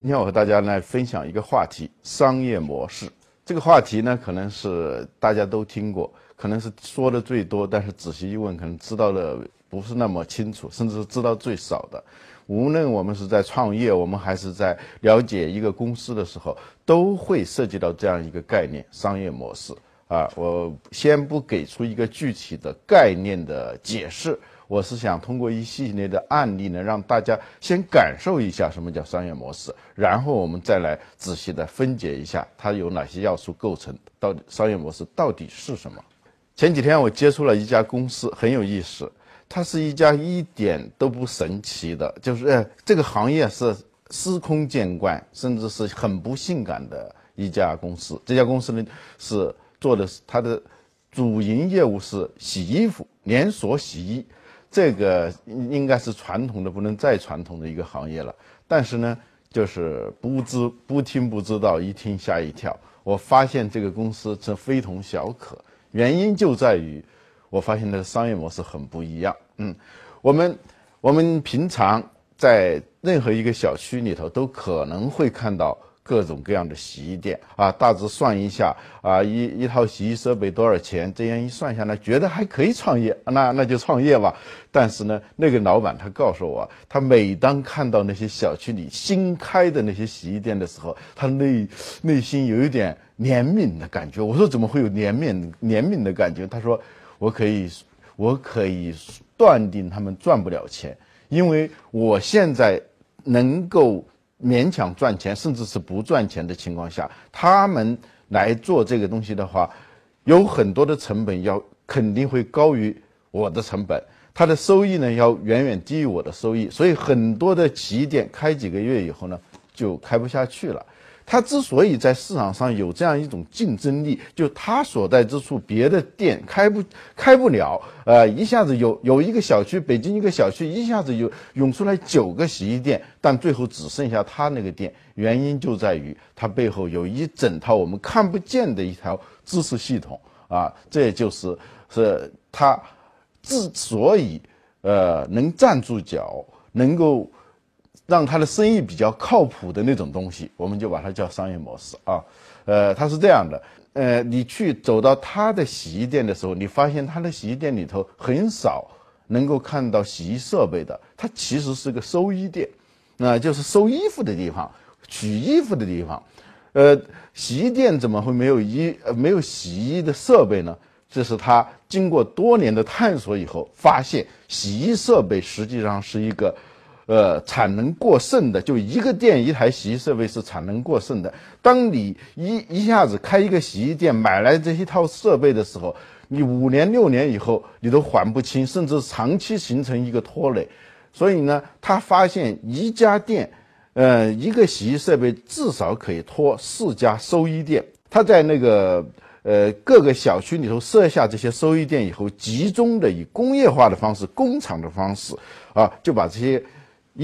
今天我和大家来分享一个话题：商业模式。这个话题呢，可能是大家都听过，可能是说的最多，但是仔细一问，可能知道的不是那么清楚，甚至是知道最少的。无论我们是在创业，我们还是在了解一个公司的时候，都会涉及到这样一个概念——商业模式。啊，我先不给出一个具体的概念的解释。我是想通过一系列的案例呢，让大家先感受一下什么叫商业模式，然后我们再来仔细的分解一下它有哪些要素构成，到底商业模式到底是什么。前几天我接触了一家公司，很有意思，它是一家一点都不神奇的，就是这个行业是司空见惯，甚至是很不性感的一家公司。这家公司呢是做的是它的主营业务是洗衣服，连锁洗衣。这个应该是传统的不能再传统的一个行业了，但是呢，就是不知不听不知道，一听吓一跳。我发现这个公司是非同小可，原因就在于，我发现它的商业模式很不一样。嗯，我们我们平常在任何一个小区里头都可能会看到。各种各样的洗衣店啊，大致算一下啊，一一套洗衣设备多少钱？这样一算下来，觉得还可以创业，那那就创业吧。但是呢，那个老板他告诉我，他每当看到那些小区里新开的那些洗衣店的时候，他内内心有一点怜悯的感觉。我说怎么会有怜悯怜悯的感觉？他说我可以我可以断定他们赚不了钱，因为我现在能够。勉强赚钱，甚至是不赚钱的情况下，他们来做这个东西的话，有很多的成本要肯定会高于我的成本，它的收益呢要远远低于我的收益，所以很多的起点开几个月以后呢，就开不下去了。它之所以在市场上有这样一种竞争力，就它所在之处，别的店开不开不了。呃，一下子有有一个小区，北京一个小区一下子有涌出来九个洗衣店，但最后只剩下它那个店。原因就在于它背后有一整套我们看不见的一条知识系统啊，这就是是它之所以呃能站住脚，能够。让他的生意比较靠谱的那种东西，我们就把它叫商业模式啊。呃，它是这样的，呃，你去走到他的洗衣店的时候，你发现他的洗衣店里头很少能够看到洗衣设备的，它其实是个收衣店，那就是收衣服的地方、取衣服的地方。呃，洗衣店怎么会没有衣、没有洗衣的设备呢？这是他经过多年的探索以后发现，洗衣设备实际上是一个。呃，产能过剩的，就一个店一台洗衣设备是产能过剩的。当你一一下子开一个洗衣店，买来这一套设备的时候，你五年六年以后你都还不清，甚至长期形成一个拖累。所以呢，他发现一家店，呃，一个洗衣设备至少可以拖四家收衣店。他在那个呃各个小区里头设下这些收衣店以后，集中的以工业化的方式、工厂的方式啊，就把这些。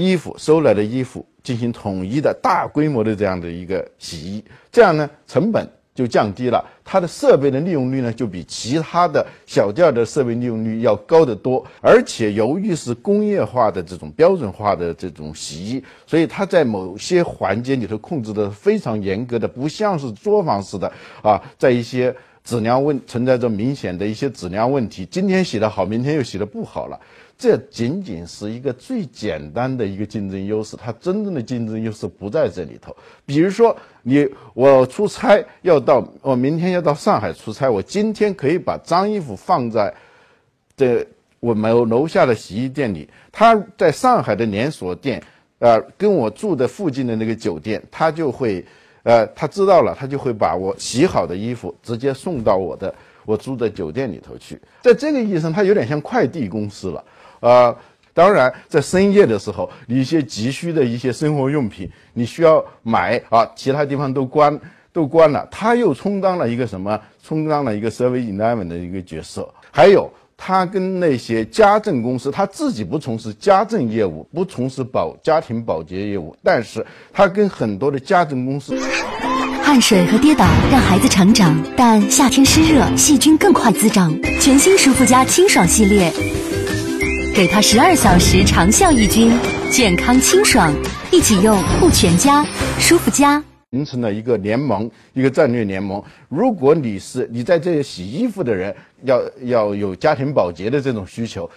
衣服收来的衣服进行统一的大规模的这样的一个洗衣，这样呢成本就降低了，它的设备的利用率呢就比其他的小件的设备利用率要高得多。而且由于是工业化的这种标准化的这种洗衣，所以它在某些环节里头控制的非常严格的，不像是作坊式的啊，在一些质量问存在着明显的一些质量问题，今天洗的好，明天又洗的不好了。这仅仅是一个最简单的一个竞争优势，它真正的竞争优势不在这里头。比如说，你我出差要到，我明天要到上海出差，我今天可以把脏衣服放在这我们楼下的洗衣店里，他在上海的连锁店，呃，跟我住的附近的那个酒店，他就会，呃，他知道了，他就会把我洗好的衣服直接送到我的我住的酒店里头去。在这个意义上，它有点像快递公司了。呃，当然，在深夜的时候，你一些急需的一些生活用品，你需要买啊，其他地方都关都关了，他又充当了一个什么？充当了一个 service eleven 的一个角色。还有，他跟那些家政公司，他自己不从事家政业务，不从事保家庭保洁业务，但是他跟很多的家政公司，汗水和跌倒让孩子成长，但夏天湿热，细菌更快滋长。全新舒肤佳清爽系列。给它十二小时长效抑菌，健康清爽。一起用护全家、舒服家。形成了一个联盟，一个战略联盟。如果你是你在这些洗衣服的人，要要有家庭保洁的这种需求。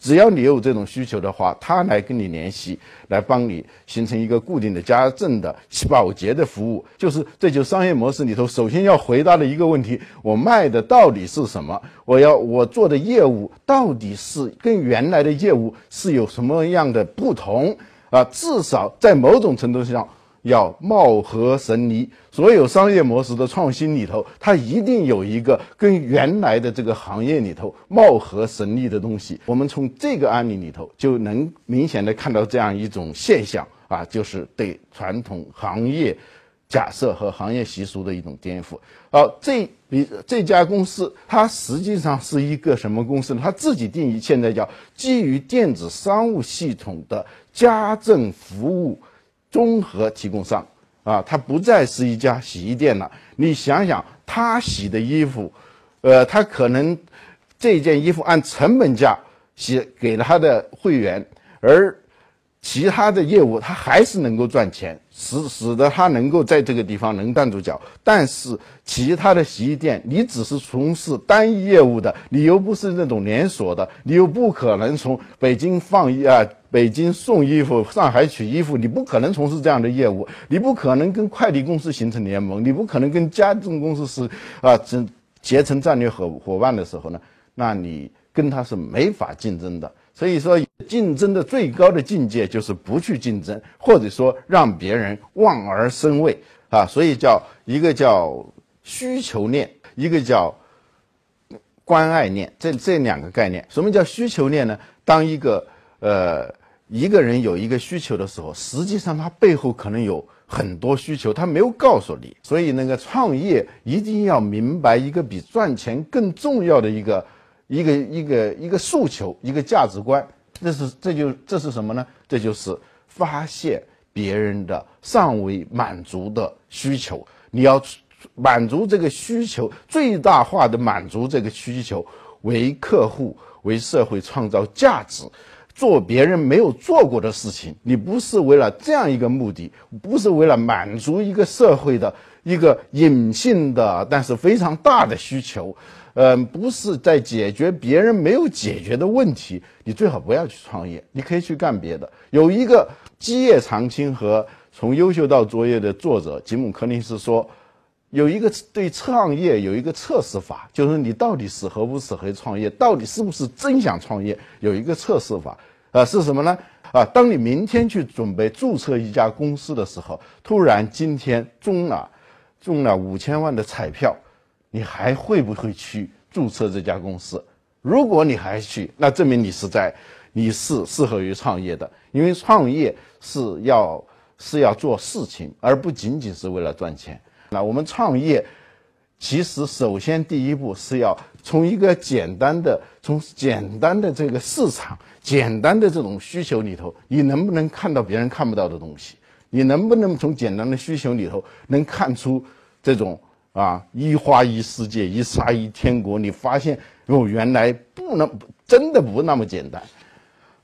只要你有这种需求的话，他来跟你联系，来帮你形成一个固定的家政的保洁的服务，就是这就商业模式里头首先要回答的一个问题：我卖的到底是什么？我要我做的业务到底是跟原来的业务是有什么样的不同啊？至少在某种程度上。要貌合神离，所有商业模式的创新里头，它一定有一个跟原来的这个行业里头貌合神离的东西。我们从这个案例里头就能明显的看到这样一种现象啊，就是对传统行业假设和行业习俗的一种颠覆。好，这比这家公司它实际上是一个什么公司呢？它自己定义现在叫基于电子商务系统的家政服务。综合提供商，啊，它不再是一家洗衣店了。你想想，他洗的衣服，呃，他可能这件衣服按成本价洗给了他的会员，而。其他的业务，他还是能够赚钱，使使得他能够在这个地方能站住脚。但是其他的洗衣店，你只是从事单一业务的，你又不是那种连锁的，你又不可能从北京放一啊，北京送衣服，上海取衣服，你不可能从事这样的业务，你不可能跟快递公司形成联盟，你不可能跟家政公司是啊，结结成战略伙伙伴的时候呢，那你跟他是没法竞争的。所以说，竞争的最高的境界就是不去竞争，或者说让别人望而生畏啊。所以叫一个叫需求链，一个叫关爱链，这这两个概念。什么叫需求链呢？当一个呃一个人有一个需求的时候，实际上他背后可能有很多需求，他没有告诉你。所以那个创业一定要明白一个比赚钱更重要的一个。一个一个一个诉求，一个价值观，这是这就这是什么呢？这就是发现别人的尚未满足的需求，你要满足这个需求，最大化的满足这个需求，为客户为社会创造价值，做别人没有做过的事情。你不是为了这样一个目的，不是为了满足一个社会的一个隐性的但是非常大的需求。嗯，不是在解决别人没有解决的问题，你最好不要去创业，你可以去干别的。有一个《基业长青》和《从优秀到卓越》的作者吉姆·柯林斯说，有一个对创业有一个测试法，就是你到底适合不适合创业，到底是不是真想创业，有一个测试法。啊，是什么呢？啊，当你明天去准备注册一家公司的时候，突然今天中了中了五千万的彩票。你还会不会去注册这家公司？如果你还去，那证明你是在，你是适合于创业的。因为创业是要是要做事情，而不仅仅是为了赚钱。那我们创业，其实首先第一步是要从一个简单的、从简单的这个市场、简单的这种需求里头，你能不能看到别人看不到的东西？你能不能从简单的需求里头能看出这种？啊，一花一世界，一沙一天国。你发现哦，原来不能真的不那么简单，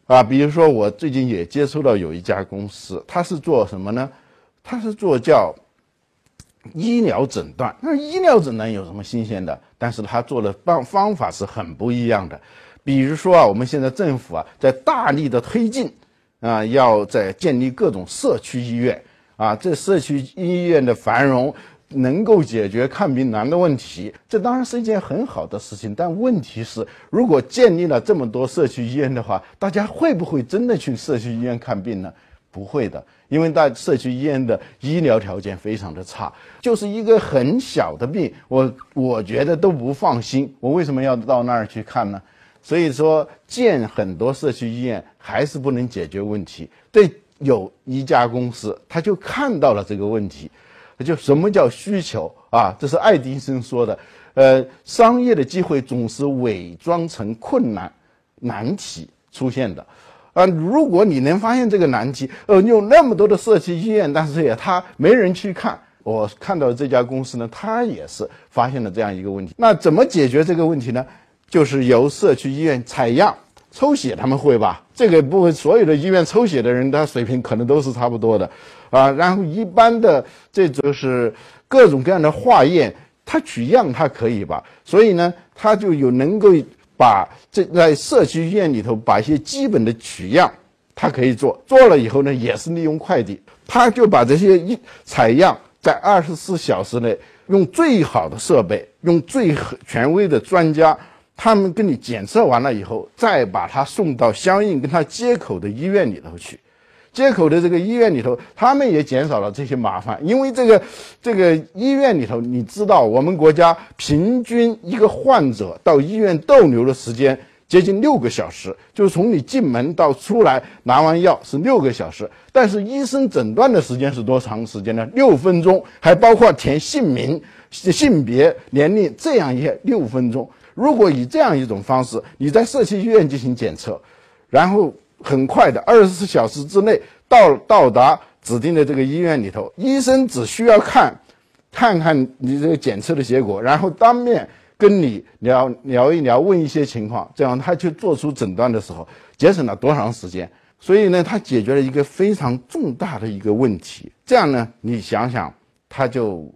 啊，比如说我最近也接触到有一家公司，它是做什么呢？它是做叫医疗诊断。那医疗诊断有什么新鲜的？但是它做的方方法是很不一样的。比如说啊，我们现在政府啊，在大力的推进啊，要在建立各种社区医院啊，这社区医院的繁荣。能够解决看病难的问题，这当然是一件很好的事情。但问题是，如果建立了这么多社区医院的话，大家会不会真的去社区医院看病呢？不会的，因为在社区医院的医疗条件非常的差，就是一个很小的病，我我觉得都不放心。我为什么要到那儿去看呢？所以说，建很多社区医院还是不能解决问题。对，有一家公司，他就看到了这个问题。就什么叫需求啊？这是爱迪生说的。呃，商业的机会总是伪装成困难、难题出现的。啊，如果你能发现这个难题，呃，有那么多的社区医院，但是也他没人去看。我看到这家公司呢，他也是发现了这样一个问题。那怎么解决这个问题呢？就是由社区医院采样，抽血他们会吧？这个部分，所有的医院抽血的人，他水平可能都是差不多的，啊。然后一般的这就是各种各样的化验，他取样他可以吧？所以呢，他就有能够把这在社区医院里头把一些基本的取样，他可以做。做了以后呢，也是利用快递，他就把这些一采样在二十四小时内用最好的设备，用最权威的专家。他们跟你检测完了以后，再把它送到相应跟他接口的医院里头去。接口的这个医院里头，他们也减少了这些麻烦，因为这个这个医院里头，你知道，我们国家平均一个患者到医院逗留的时间接近六个小时，就是从你进门到出来拿完药是六个小时。但是医生诊断的时间是多长时间呢？六分钟，还包括填姓名、性别、年龄这样一些六分钟。如果以这样一种方式，你在社区医院进行检测，然后很快的二十四小时之内到到达指定的这个医院里头，医生只需要看，看看你这个检测的结果，然后当面跟你聊聊一聊，问一些情况，这样他去做出诊断的时候，节省了多长时间？所以呢，他解决了一个非常重大的一个问题。这样呢，你想想，他就。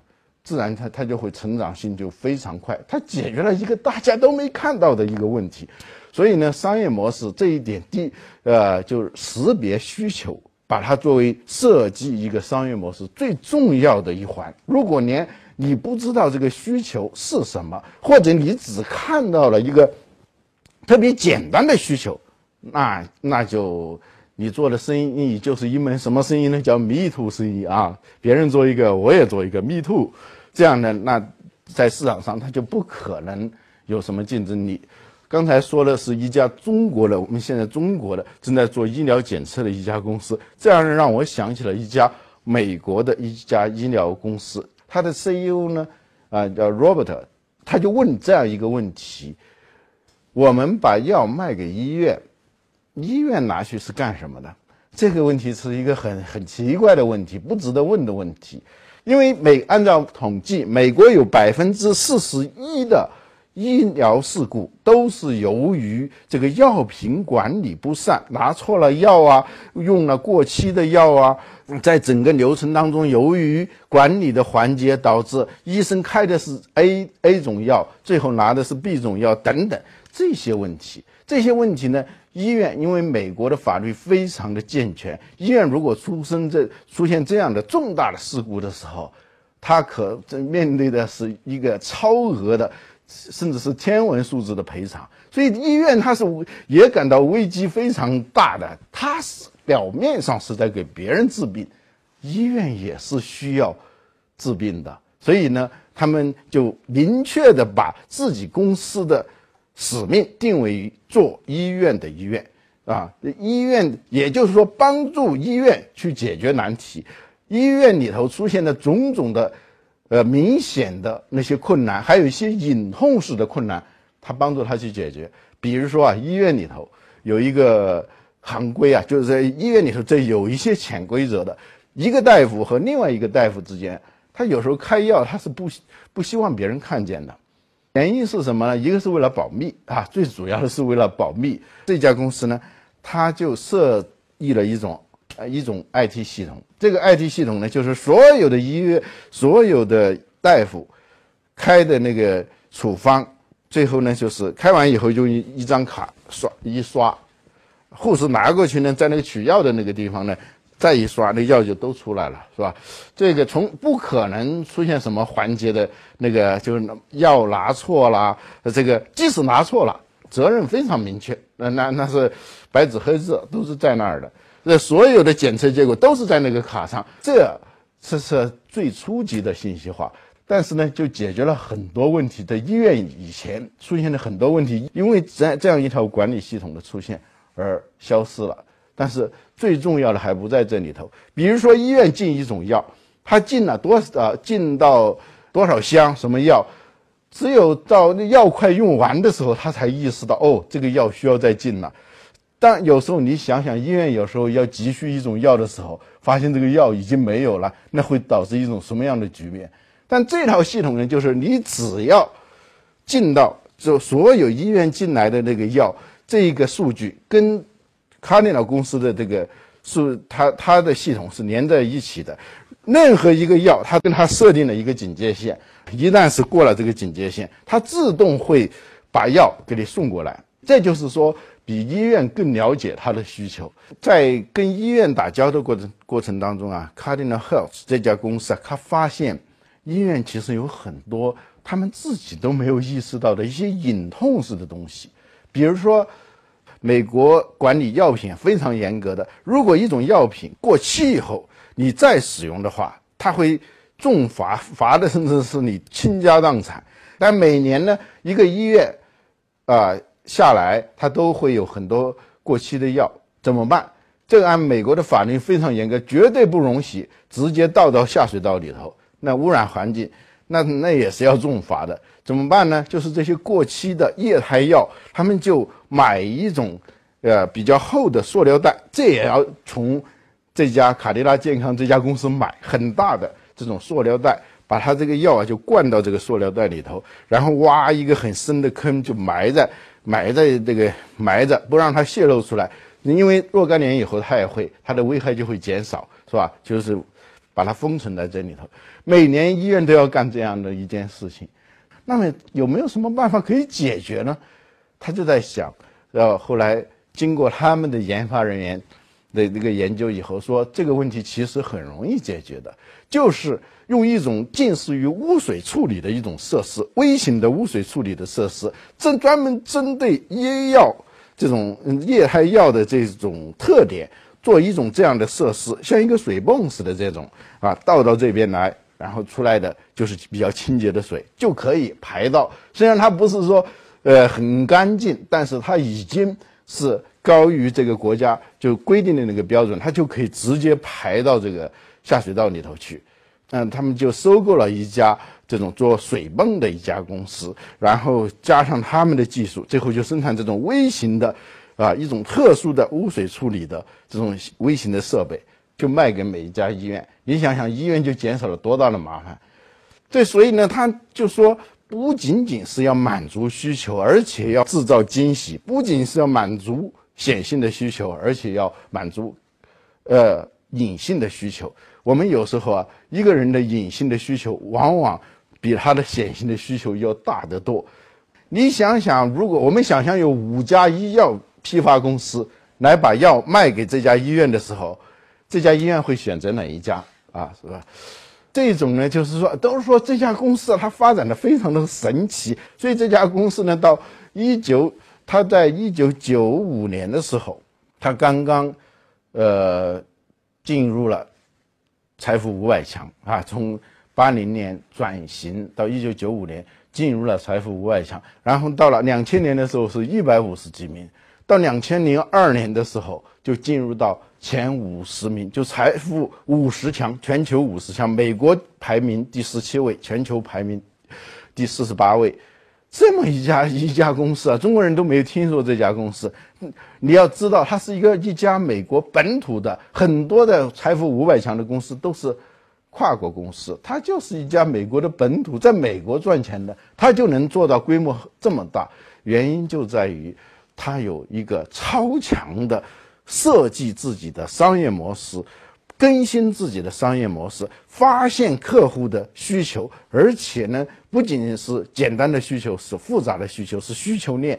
自然，它它就会成长性就非常快，它解决了一个大家都没看到的一个问题，所以呢，商业模式这一点第呃就是识别需求，把它作为设计一个商业模式最重要的一环。如果连你不知道这个需求是什么，或者你只看到了一个特别简单的需求，那那就。你做的生意就是一门什么生意呢？叫 “me too” 生意啊！别人做一个，我也做一个 “me too”，这样呢，那在市场上它就不可能有什么竞争力。刚才说的是一家中国的，我们现在中国的正在做医疗检测的一家公司，这样让我想起了一家美国的一家医疗公司，它的 CEO 呢，啊叫 Robert，他就问这样一个问题：我们把药卖给医院。医院拿去是干什么的？这个问题是一个很很奇怪的问题，不值得问的问题。因为美按照统计，美国有百分之四十一的医疗事故都是由于这个药品管理不善，拿错了药啊，用了过期的药啊，在整个流程当中，由于管理的环节导致医生开的是 A A 种药，最后拿的是 B 种药等等这些问题。这些问题呢？医院因为美国的法律非常的健全，医院如果出生这出现这样的重大的事故的时候，他可面对的是一个超额的，甚至是天文数字的赔偿。所以医院它是也感到危机非常大的。它是表面上是在给别人治病，医院也是需要治病的。所以呢，他们就明确的把自己公司的。使命定位于做医院的医院，啊，医院也就是说帮助医院去解决难题。医院里头出现的种种的，呃，明显的那些困难，还有一些隐痛式的困难，他帮助他去解决。比如说啊，医院里头有一个行规啊，就是在医院里头这有一些潜规则的，一个大夫和另外一个大夫之间，他有时候开药他是不不希望别人看见的。原因是什么呢？一个是为了保密啊，最主要的是为了保密。这家公司呢，它就设立了一种呃一种 IT 系统。这个 IT 系统呢，就是所有的医院、所有的大夫开的那个处方，最后呢就是开完以后用一一张卡刷一刷，护士拿过去呢，在那个取药的那个地方呢。再一刷，那药就都出来了，是吧？这个从不可能出现什么环节的那个，就是药拿错了，这个即使拿错了，责任非常明确，那那那是白纸黑字，都是在那儿的。这所有的检测结果都是在那个卡上，这这是最初级的信息化。但是呢，就解决了很多问题。在医院以前出现的很多问题，因为这这样一条管理系统的出现而消失了。但是最重要的还不在这里头。比如说，医院进一种药，他进了多少，进到多少箱什么药，只有到那药快用完的时候，他才意识到哦，这个药需要再进了。但有时候你想想，医院有时候要急需一种药的时候，发现这个药已经没有了，那会导致一种什么样的局面？但这套系统呢，就是你只要进到就所有医院进来的那个药。这一个数据跟卡迪诺公司的这个数，它它的系统是连在一起的。任何一个药，它跟它设定了一个警戒线，一旦是过了这个警戒线，它自动会把药给你送过来。这就是说，比医院更了解他的需求。在跟医院打交道过程过程当中啊，Cardinal Health 这家公司啊，他发现医院其实有很多他们自己都没有意识到的一些隐痛式的东西，比如说。美国管理药品非常严格的，如果一种药品过期以后，你再使用的话，它会重罚，罚的甚至是你倾家荡产。但每年呢，一个医院，啊下来，它都会有很多过期的药，怎么办？这个按美国的法律非常严格，绝对不容许直接倒到下水道里头，那污染环境。那那也是要重罚的，怎么办呢？就是这些过期的液态药，他们就买一种，呃，比较厚的塑料袋，这也要从这家卡迪拉健康这家公司买很大的这种塑料袋，把它这个药啊就灌到这个塑料袋里头，然后挖一个很深的坑，就埋在埋在这个埋着，不让它泄露出来。因为若干年以后，它也会它的危害就会减少，是吧？就是把它封存在这里头。每年医院都要干这样的一件事情，那么有没有什么办法可以解决呢？他就在想，然后后来经过他们的研发人员的这个研究以后，说这个问题其实很容易解决的，就是用一种近似于污水处理的一种设施，微型的污水处理的设施，正专门针对医药这种液态药的这种特点，做一种这样的设施，像一个水泵似的这种啊，倒到这边来。然后出来的就是比较清洁的水，就可以排到。虽然它不是说，呃，很干净，但是它已经是高于这个国家就规定的那个标准，它就可以直接排到这个下水道里头去。嗯，他们就收购了一家这种做水泵的一家公司，然后加上他们的技术，最后就生产这种微型的，啊，一种特殊的污水处理的这种微型的设备。就卖给每一家医院，你想想，医院就减少了多大的麻烦。对，所以呢，他就说，不仅仅是要满足需求，而且要制造惊喜；不仅是要满足显性的需求，而且要满足，呃，隐性的需求。我们有时候啊，一个人的隐性的需求，往往比他的显性的需求要大得多。你想想，如果我们想象有五家医药批发公司来把药卖给这家医院的时候，这家医院会选择哪一家啊？是吧？这种呢，就是说，都是说这家公司它发展的非常的神奇，所以这家公司呢，到一九，它在一九九五年的时候，它刚刚，呃，进入了财富五百强啊，从八零年转型到一九九五年进入了财富五百强，然后到了两千年的时候是一百五十几名，到两千零二年的时候就进入到。前五十名就财富五十强，全球五十强，美国排名第十七位，全球排名第四十八位，这么一家一家公司啊，中国人都没有听说这家公司。你要知道，它是一个一家美国本土的，很多的财富五百强的公司都是跨国公司，它就是一家美国的本土，在美国赚钱的，它就能做到规模这么大，原因就在于它有一个超强的。设计自己的商业模式，更新自己的商业模式，发现客户的需求，而且呢，不仅仅是简单的需求，是复杂的需求，是需求链，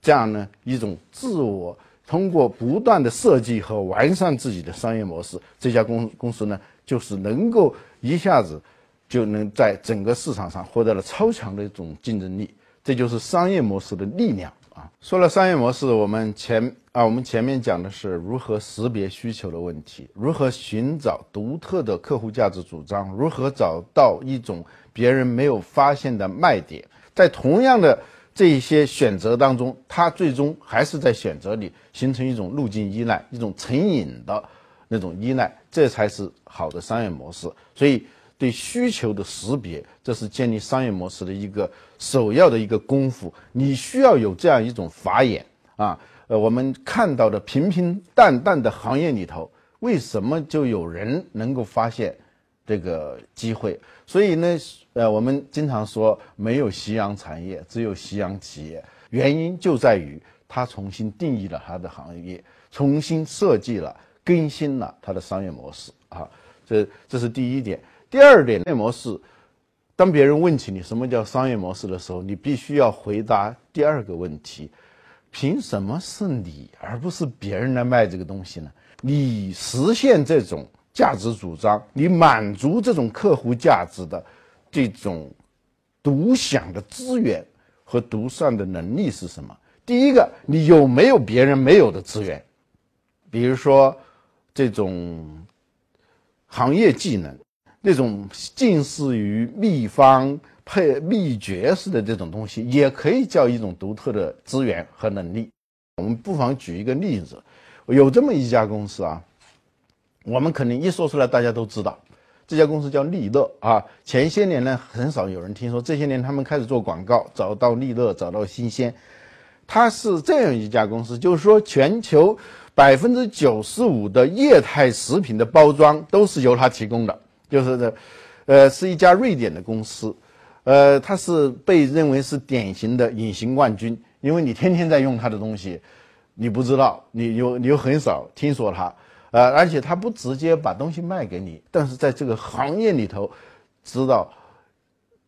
这样呢，一种自我通过不断的设计和完善自己的商业模式，这家公公司呢，就是能够一下子就能在整个市场上获得了超强的一种竞争力，这就是商业模式的力量。啊，说了商业模式，我们前啊，我们前面讲的是如何识别需求的问题，如何寻找独特的客户价值主张，如何找到一种别人没有发现的卖点。在同样的这一些选择当中，它最终还是在选择里形成一种路径依赖，一种成瘾的那种依赖，这才是好的商业模式。所以。对需求的识别，这是建立商业模式的一个首要的一个功夫。你需要有这样一种法眼啊。呃，我们看到的平平淡淡的行业里头，为什么就有人能够发现这个机会？所以呢，呃，我们经常说没有夕阳产业，只有夕阳企业。原因就在于他重新定义了他的行业，重新设计了、更新了他的商业模式啊。这这是第一点。第二点，商业模式，当别人问起你什么叫商业模式的时候，你必须要回答第二个问题：凭什么是你而不是别人来卖这个东西呢？你实现这种价值主张，你满足这种客户价值的这种独享的资源和独善的能力是什么？第一个，你有没有别人没有的资源？比如说这种行业技能，那种近似于秘方配秘诀式的这种东西，也可以叫一种独特的资源和能力。我们不妨举一个例子，有这么一家公司啊，我们肯定一说出来大家都知道，这家公司叫利乐啊。前些年呢，很少有人听说，这些年他们开始做广告，找到利乐，找到新鲜。它是这样一家公司，就是说，全球百分之九十五的液态食品的包装都是由它提供的，就是这，呃，是一家瑞典的公司，呃，它是被认为是典型的隐形冠军，因为你天天在用它的东西，你不知道，你又你又很少听说它，呃，而且它不直接把东西卖给你，但是在这个行业里头，知道，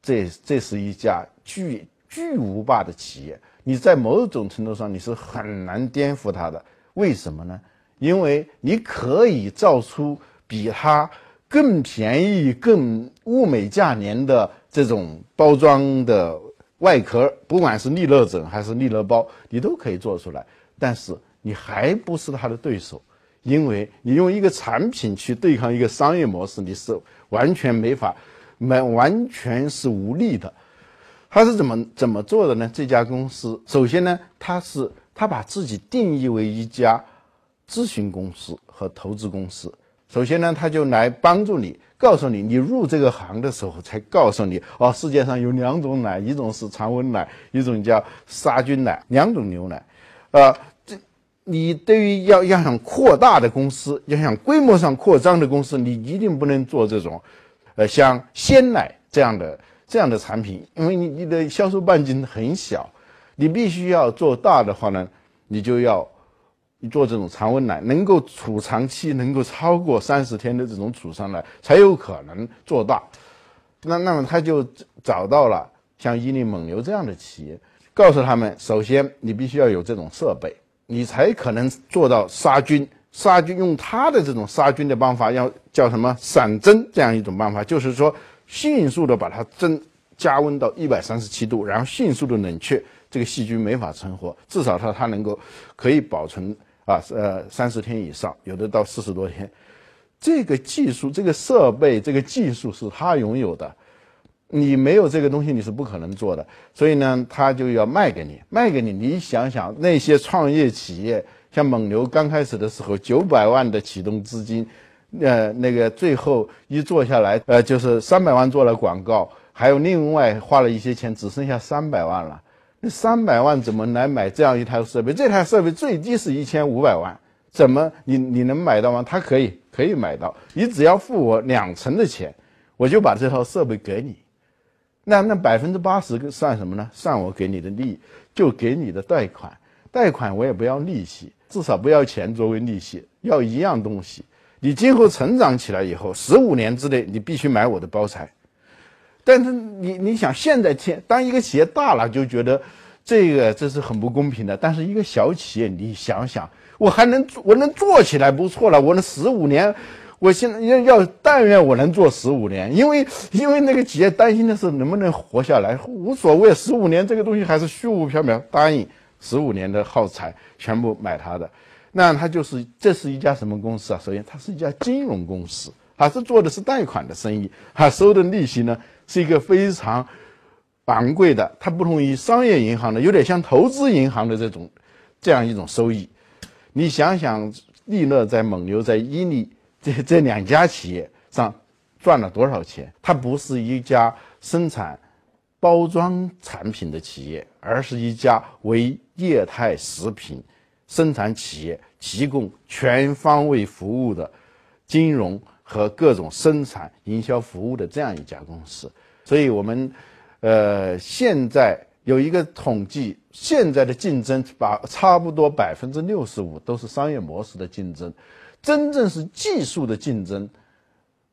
这这是一家巨巨无霸的企业。你在某种程度上你是很难颠覆它的，为什么呢？因为你可以造出比它更便宜、更物美价廉的这种包装的外壳，不管是利乐枕还是利乐包，你都可以做出来。但是你还不是他的对手，因为你用一个产品去对抗一个商业模式，你是完全没法，没完全是无力的。他是怎么怎么做的呢？这家公司首先呢，他是他把自己定义为一家咨询公司和投资公司。首先呢，他就来帮助你，告诉你，你入这个行的时候才告诉你哦，世界上有两种奶，一种是常温奶，一种叫杀菌奶，两种牛奶。呃，这你对于要要想扩大的公司，要想规模上扩张的公司，你一定不能做这种，呃，像鲜奶这样的。这样的产品，因为你你的销售半径很小，你必须要做大的话呢，你就要做这种常温奶，能够储藏期能够超过三十天的这种储藏奶，才有可能做大。那那么他就找到了像伊利、蒙牛这样的企业，告诉他们，首先你必须要有这种设备，你才可能做到杀菌。杀菌用他的这种杀菌的方法，要叫什么散蒸这样一种办法，就是说。迅速的把它蒸加温到一百三十七度，然后迅速的冷却，这个细菌没法存活。至少它它能够可以保存啊呃三十天以上，有的到四十多天。这个技术、这个设备、这个技术是他拥有的，你没有这个东西你是不可能做的。所以呢，他就要卖给你，卖给你。你想想那些创业企业，像蒙牛刚开始的时候，九百万的启动资金。呃，那个最后一做下来，呃，就是三百万做了广告，还有另外花了一些钱，只剩下三百万了。三百万怎么来买这样一台设备？这台设备最低是一千五百万，怎么你你能买到吗？他可以，可以买到。你只要付我两成的钱，我就把这套设备给你。那那百分之八十算什么呢？算我给你的利，就给你的贷款。贷款我也不要利息，至少不要钱作为利息，要一样东西。你今后成长起来以后，十五年之内你必须买我的包材。但是你你想现在天当一个企业大了就觉得这个这是很不公平的。但是一个小企业，你想想，我还能我能做起来不错了。我能十五年，我现在要要但愿我能做十五年，因为 因为那个企业担心的是能不能活下来，无所谓十五年这个东西还是虚无缥缈。答应十五年的耗材全部买他的。那他就是，这是一家什么公司啊？首先，它是一家金融公司，它是做的是贷款的生意，它收的利息呢是一个非常昂贵的，它不同于商业银行的，有点像投资银行的这种这样一种收益。你想想，利乐在蒙牛在伊利 这这两家企业上赚了多少钱？它不是一家生产包装产品的企业，而是一家为液态食品。生产企业提供全方位服务的金融和各种生产营销服务的这样一家公司，所以我们呃现在有一个统计，现在的竞争把差不多百分之六十五都是商业模式的竞争，真正是技术的竞争，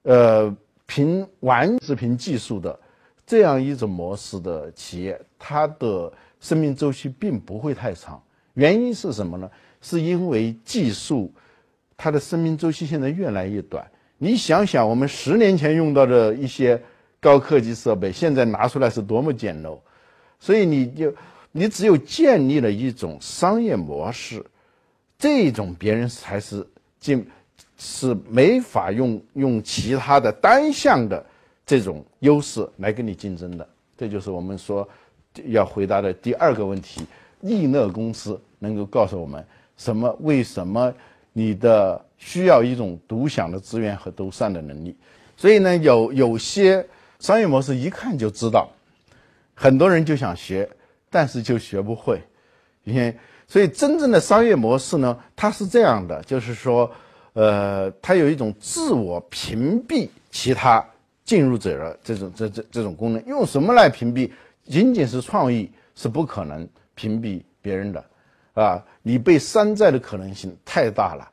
呃，凭完是凭技术的这样一种模式的企业，它的生命周期并不会太长。原因是什么呢？是因为技术它的生命周期现在越来越短。你想想，我们十年前用到的一些高科技设备，现在拿出来是多么简陋。所以你就你只有建立了一种商业模式，这种别人才是进是没法用用其他的单向的这种优势来跟你竞争的。这就是我们说要回答的第二个问题：易乐公司能够告诉我们什么？为什么你的？需要一种独享的资源和独善的能力，所以呢，有有些商业模式一看就知道，很多人就想学，但是就学不会。因为所以真正的商业模式呢，它是这样的，就是说，呃，它有一种自我屏蔽其他进入者的这种这这这种功能。用什么来屏蔽？仅仅是创意是不可能屏蔽别人的，啊，你被山寨的可能性太大了。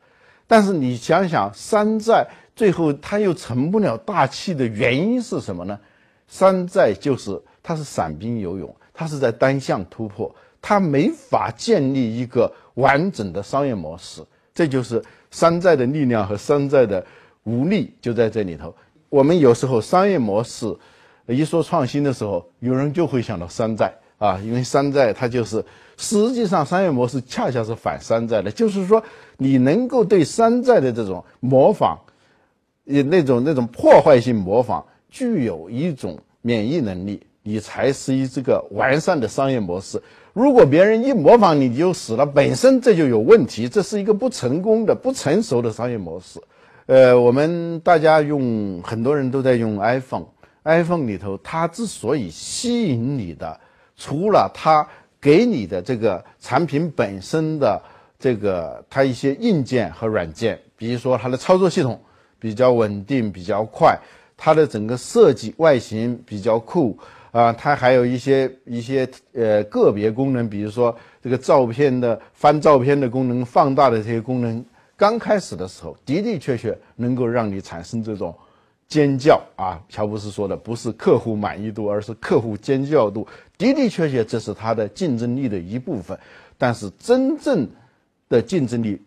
但是你想想，山寨最后它又成不了大器的原因是什么呢？山寨就是它是散兵游勇，它是在单向突破，它没法建立一个完整的商业模式。这就是山寨的力量和山寨的无力就在这里头。我们有时候商业模式一说创新的时候，有人就会想到山寨啊，因为山寨它就是。实际上，商业模式恰恰是反山寨的，就是说，你能够对山寨的这种模仿，呃，那种那种破坏性模仿，具有一种免疫能力，你才是一这个完善的商业模式。如果别人一模仿你就死了，本身这就有问题，这是一个不成功的、不成熟的商业模式。呃，我们大家用，很多人都在用 iPhone，iPhone 里头，它之所以吸引你的，除了它。给你的这个产品本身的这个它一些硬件和软件，比如说它的操作系统比较稳定、比较快，它的整个设计外形比较酷啊，它还有一些一些呃个别功能，比如说这个照片的翻照片的功能、放大的这些功能，刚开始的时候的的确确能够让你产生这种。尖叫啊！乔布斯说的不是客户满意度，而是客户尖叫度。的的确确，这是它的竞争力的一部分。但是真正的竞争力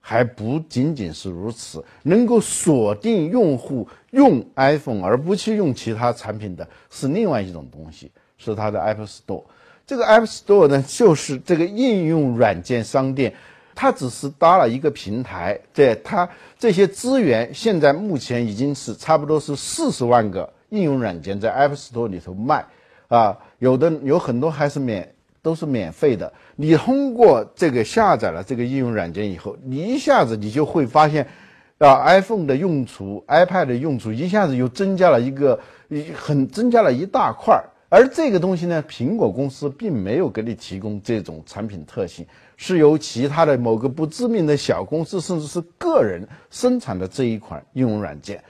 还不仅仅是如此。能够锁定用户用 iPhone 而不去用其他产品的是另外一种东西，是它的 App Store。这个 App Store 呢，就是这个应用软件商店。它只是搭了一个平台，对它这些资源，现在目前已经是差不多是四十万个应用软件在 App Store 里头卖，啊，有的有很多还是免，都是免费的。你通过这个下载了这个应用软件以后，你一下子你就会发现，啊，iPhone 的用处，iPad 的用处一下子又增加了一个，很增加了一大块儿。而这个东西呢，苹果公司并没有给你提供这种产品特性。是由其他的某个不知名的小公司，甚至是个人生产的这一款应用软件，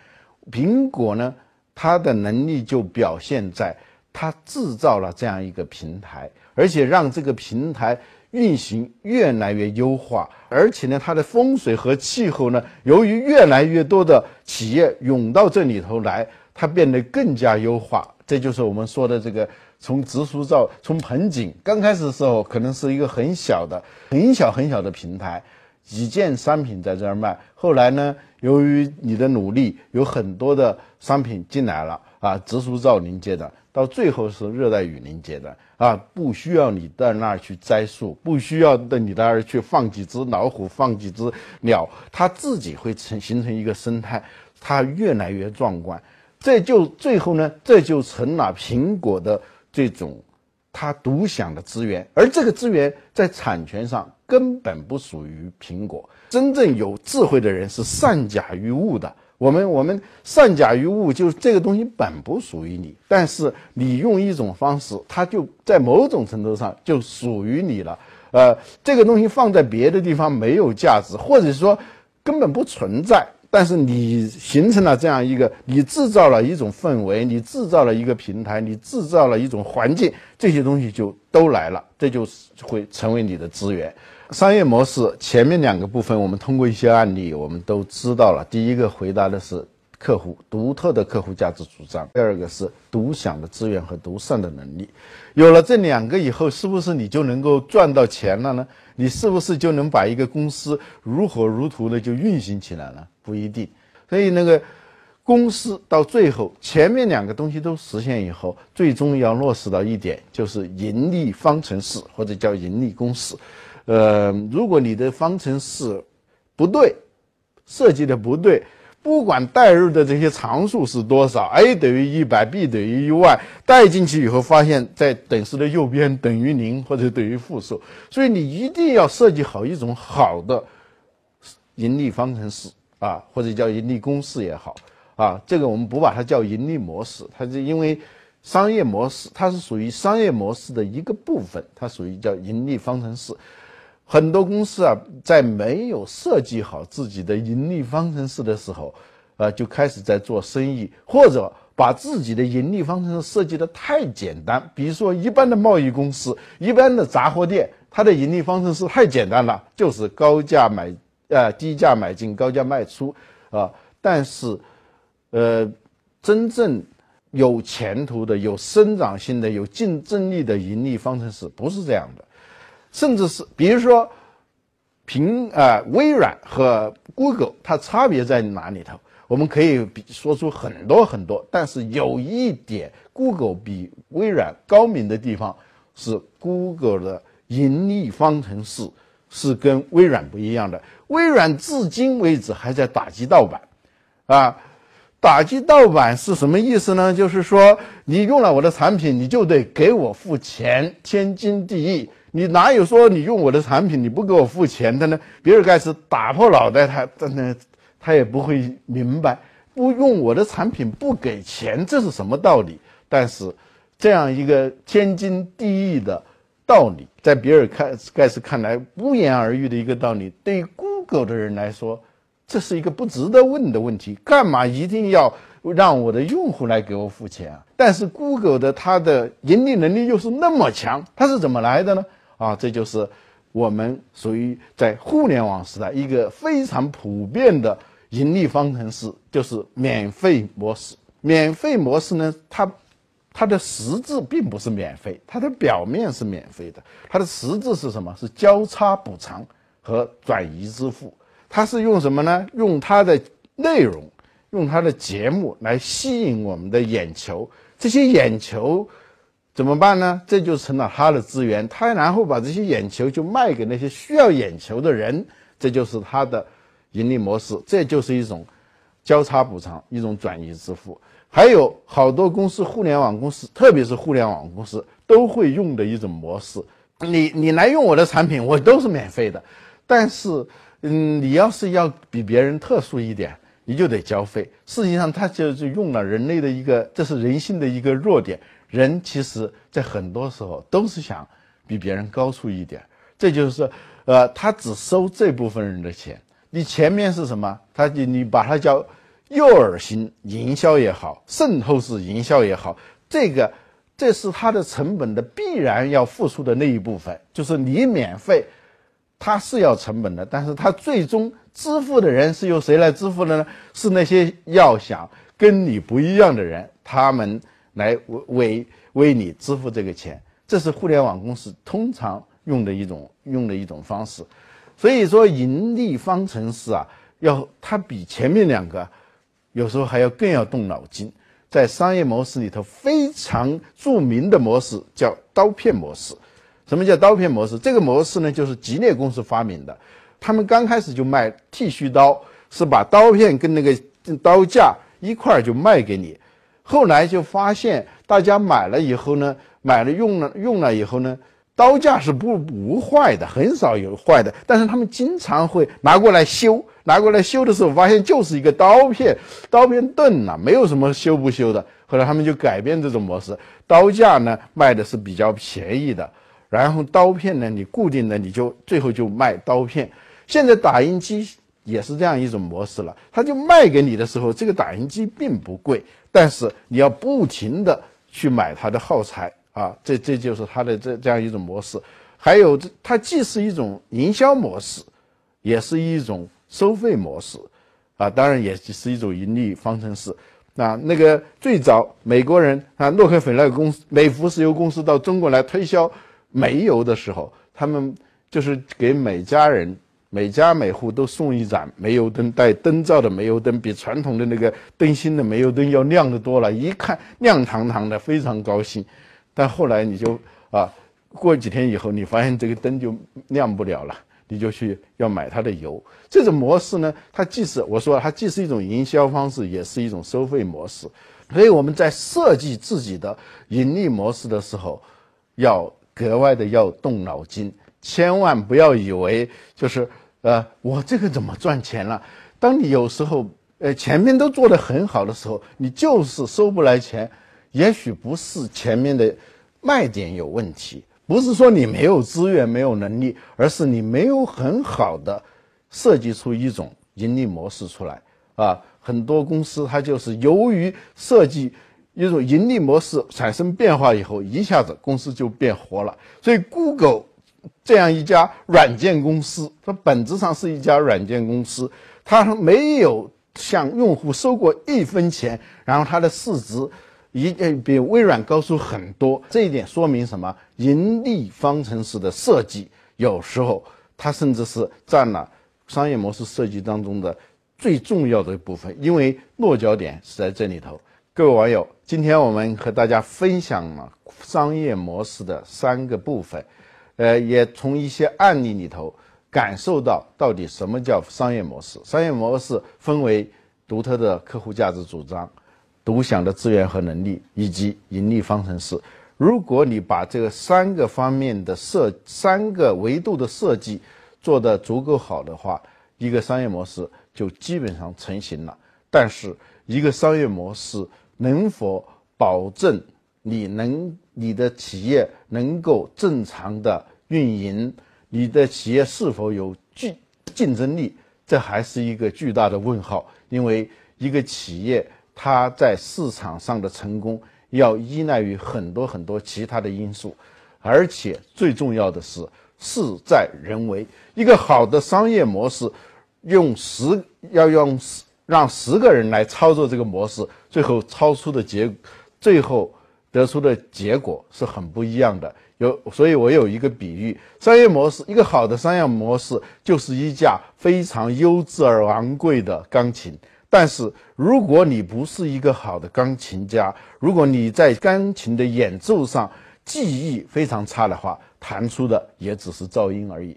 苹果呢，它的能力就表现在它制造了这样一个平台，而且让这个平台运行越来越优化，而且呢，它的风水和气候呢，由于越来越多的企业涌到这里头来，它变得更加优化。这就是我们说的这个。从植树造，从盆景刚开始的时候，可能是一个很小的、很小很小的平台，几件商品在这儿卖。后来呢，由于你的努力，有很多的商品进来了啊，植树造林阶段，到最后是热带雨林阶段啊，不需要你到那儿去栽树，不需要到你那儿去放几只老虎，放几只鸟，它自己会成形成一个生态，它越来越壮观。这就最后呢，这就成了苹果的。这种他独享的资源，而这个资源在产权上根本不属于苹果。真正有智慧的人是善假于物的。我们我们善假于物，就是这个东西本不属于你，但是你用一种方式，它就在某种程度上就属于你了。呃，这个东西放在别的地方没有价值，或者说根本不存在。但是你形成了这样一个，你制造了一种氛围，你制造了一个平台，你制造了一种环境，这些东西就都来了，这就是会成为你的资源。商业模式前面两个部分，我们通过一些案例，我们都知道了。第一个回答的是客户独特的客户价值主张，第二个是独享的资源和独善的能力。有了这两个以后，是不是你就能够赚到钱了呢？你是不是就能把一个公司如火如荼的就运行起来了？不一定。所以那个公司到最后，前面两个东西都实现以后，最终要落实到一点，就是盈利方程式或者叫盈利公式。呃，如果你的方程式不对，设计的不对，不管代入的这些常数是多少，a 等于一百，b 等于一万，带进去以后发现，在等式的右边等于零或者等于负数，所以你一定要设计好一种好的盈利方程式啊，或者叫盈利公式也好啊，这个我们不把它叫盈利模式，它是因为商业模式，它是属于商业模式的一个部分，它属于叫盈利方程式。很多公司啊，在没有设计好自己的盈利方程式的时候，呃，就开始在做生意，或者把自己的盈利方程式设计的太简单。比如说，一般的贸易公司、一般的杂货店，它的盈利方程式太简单了，就是高价买，呃，低价买进，高价卖出，啊。但是，呃，真正有前途的、有生长性的、有竞争力的盈利方程式不是这样的。甚至是，比如说，苹啊，微软和 Google，它差别在哪里头？我们可以比说出很多很多，但是有一点，Google 比微软高明的地方是，Google 的盈利方程式是跟微软不一样的。微软至今为止还在打击盗版，啊，打击盗版是什么意思呢？就是说，你用了我的产品，你就得给我付钱，天经地义。你哪有说你用我的产品你不给我付钱的呢？比尔盖茨打破脑袋，他真的他也不会明白，不用我的产品不给钱，这是什么道理？但是这样一个天经地义的道理，在比尔盖盖茨看来不言而喻的一个道理，对于 Google 的人来说，这是一个不值得问的问题。干嘛一定要让我的用户来给我付钱啊？但是 Google 的它的盈利能力又是那么强，它是怎么来的呢？啊，这就是我们属于在互联网时代一个非常普遍的盈利方程式，就是免费模式。免费模式呢，它它的实质并不是免费，它的表面是免费的，它的实质是什么？是交叉补偿和转移支付。它是用什么呢？用它的内容，用它的节目来吸引我们的眼球，这些眼球。怎么办呢？这就成了他的资源，他然后把这些眼球就卖给那些需要眼球的人，这就是他的盈利模式，这就是一种交叉补偿，一种转移支付。还有好多公司，互联网公司，特别是互联网公司都会用的一种模式。你你来用我的产品，我都是免费的，但是嗯，你要是要比别人特殊一点，你就得交费。实际上，他就是用了人类的一个，这是人性的一个弱点。人其实，在很多时候都是想比别人高出一点，这就是，呃，他只收这部分人的钱。你前面是什么？他你你把它叫诱饵型营销也好，渗透式营销也好，这个这是他的成本的必然要付出的那一部分。就是你免费，他是要成本的，但是他最终支付的人是由谁来支付的呢？是那些要想跟你不一样的人，他们。来为为为你支付这个钱，这是互联网公司通常用的一种用的一种方式。所以说，盈利方程式啊，要它比前面两个有时候还要更要动脑筋。在商业模式里头，非常著名的模式叫刀片模式。什么叫刀片模式？这个模式呢，就是吉列公司发明的。他们刚开始就卖剃须刀，是把刀片跟那个刀架一块儿就卖给你。后来就发现，大家买了以后呢，买了用了用了以后呢，刀架是不不坏的，很少有坏的。但是他们经常会拿过来修，拿过来修的时候，发现就是一个刀片，刀片钝了，没有什么修不修的。后来他们就改变这种模式，刀架呢卖的是比较便宜的，然后刀片呢你固定的，你就最后就卖刀片。现在打印机也是这样一种模式了。他就卖给你的时候，这个打印机并不贵，但是你要不停的去买它的耗材啊，这这就是它的这这样一种模式。还有，这它既是一种营销模式，也是一种收费模式，啊，当然也是一种盈利方程式。那那个最早美国人啊，洛克菲勒公司、美孚石油公司到中国来推销煤油的时候，他们就是给每家人、每家每户都送一盏煤油灯，带灯罩的煤油灯，比传统的那个灯芯的煤油灯要亮得多了，一看亮堂堂的，非常高兴。但后来你就啊，过几天以后，你发现这个灯就亮不了了。你就去要买它的油，这种模式呢，它既是我说它既是一种营销方式，也是一种收费模式。所以我们在设计自己的盈利模式的时候，要格外的要动脑筋，千万不要以为就是呃我这个怎么赚钱了。当你有时候呃前面都做得很好的时候，你就是收不来钱，也许不是前面的卖点有问题。不是说你没有资源、没有能力，而是你没有很好的设计出一种盈利模式出来啊！很多公司它就是由于设计一种盈利模式产生变化以后，一下子公司就变活了。所以，Google 这样一家软件公司，它本质上是一家软件公司，它没有向用户收过一分钱，然后它的市值。一呃比微软高出很多，这一点说明什么？盈利方程式的设计有时候它甚至是占了商业模式设计当中的最重要的一部分，因为落脚点是在这里头。各位网友，今天我们和大家分享了商业模式的三个部分，呃，也从一些案例里头感受到到底什么叫商业模式。商业模式分为独特的客户价值主张。独享的资源和能力，以及盈利方程式。如果你把这个三个方面的设、三个维度的设计做得足够好的话，一个商业模式就基本上成型了。但是，一个商业模式能否保证你能、你的企业能够正常的运营，你的企业是否有竞竞争力，这还是一个巨大的问号。因为一个企业。它在市场上的成功要依赖于很多很多其他的因素，而且最重要的是事在人为。一个好的商业模式，用十要用十让十个人来操作这个模式，最后超出的结，最后得出的结果是很不一样的。有，所以我有一个比喻：商业模式，一个好的商业模式就是一架非常优质而昂贵的钢琴。但是，如果你不是一个好的钢琴家，如果你在钢琴的演奏上技艺非常差的话，弹出的也只是噪音而已。